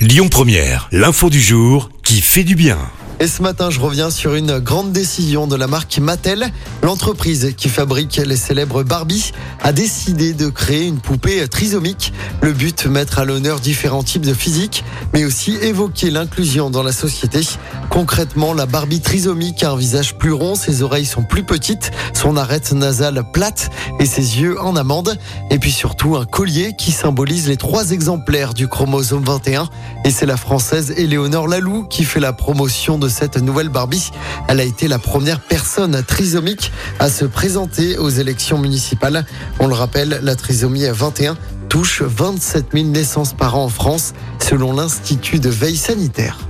Lyon Première, l'info du jour qui fait du bien. Et ce matin, je reviens sur une grande décision de la marque Mattel. L'entreprise qui fabrique les célèbres Barbie a décidé de créer une poupée trisomique. Le but, mettre à l'honneur différents types de physique, mais aussi évoquer l'inclusion dans la société. Concrètement, la Barbie trisomique a un visage plus rond, ses oreilles sont plus petites, son arête nasale plate et ses yeux en amande. Et puis surtout, un collier qui symbolise les trois exemplaires du chromosome 21. Et c'est la française Éléonore Lalou qui fait la promotion de cette nouvelle Barbie. Elle a été la première personne trisomique à se présenter aux élections municipales. On le rappelle, la trisomie 21 touche 27 000 naissances par an en France, selon l'Institut de veille sanitaire.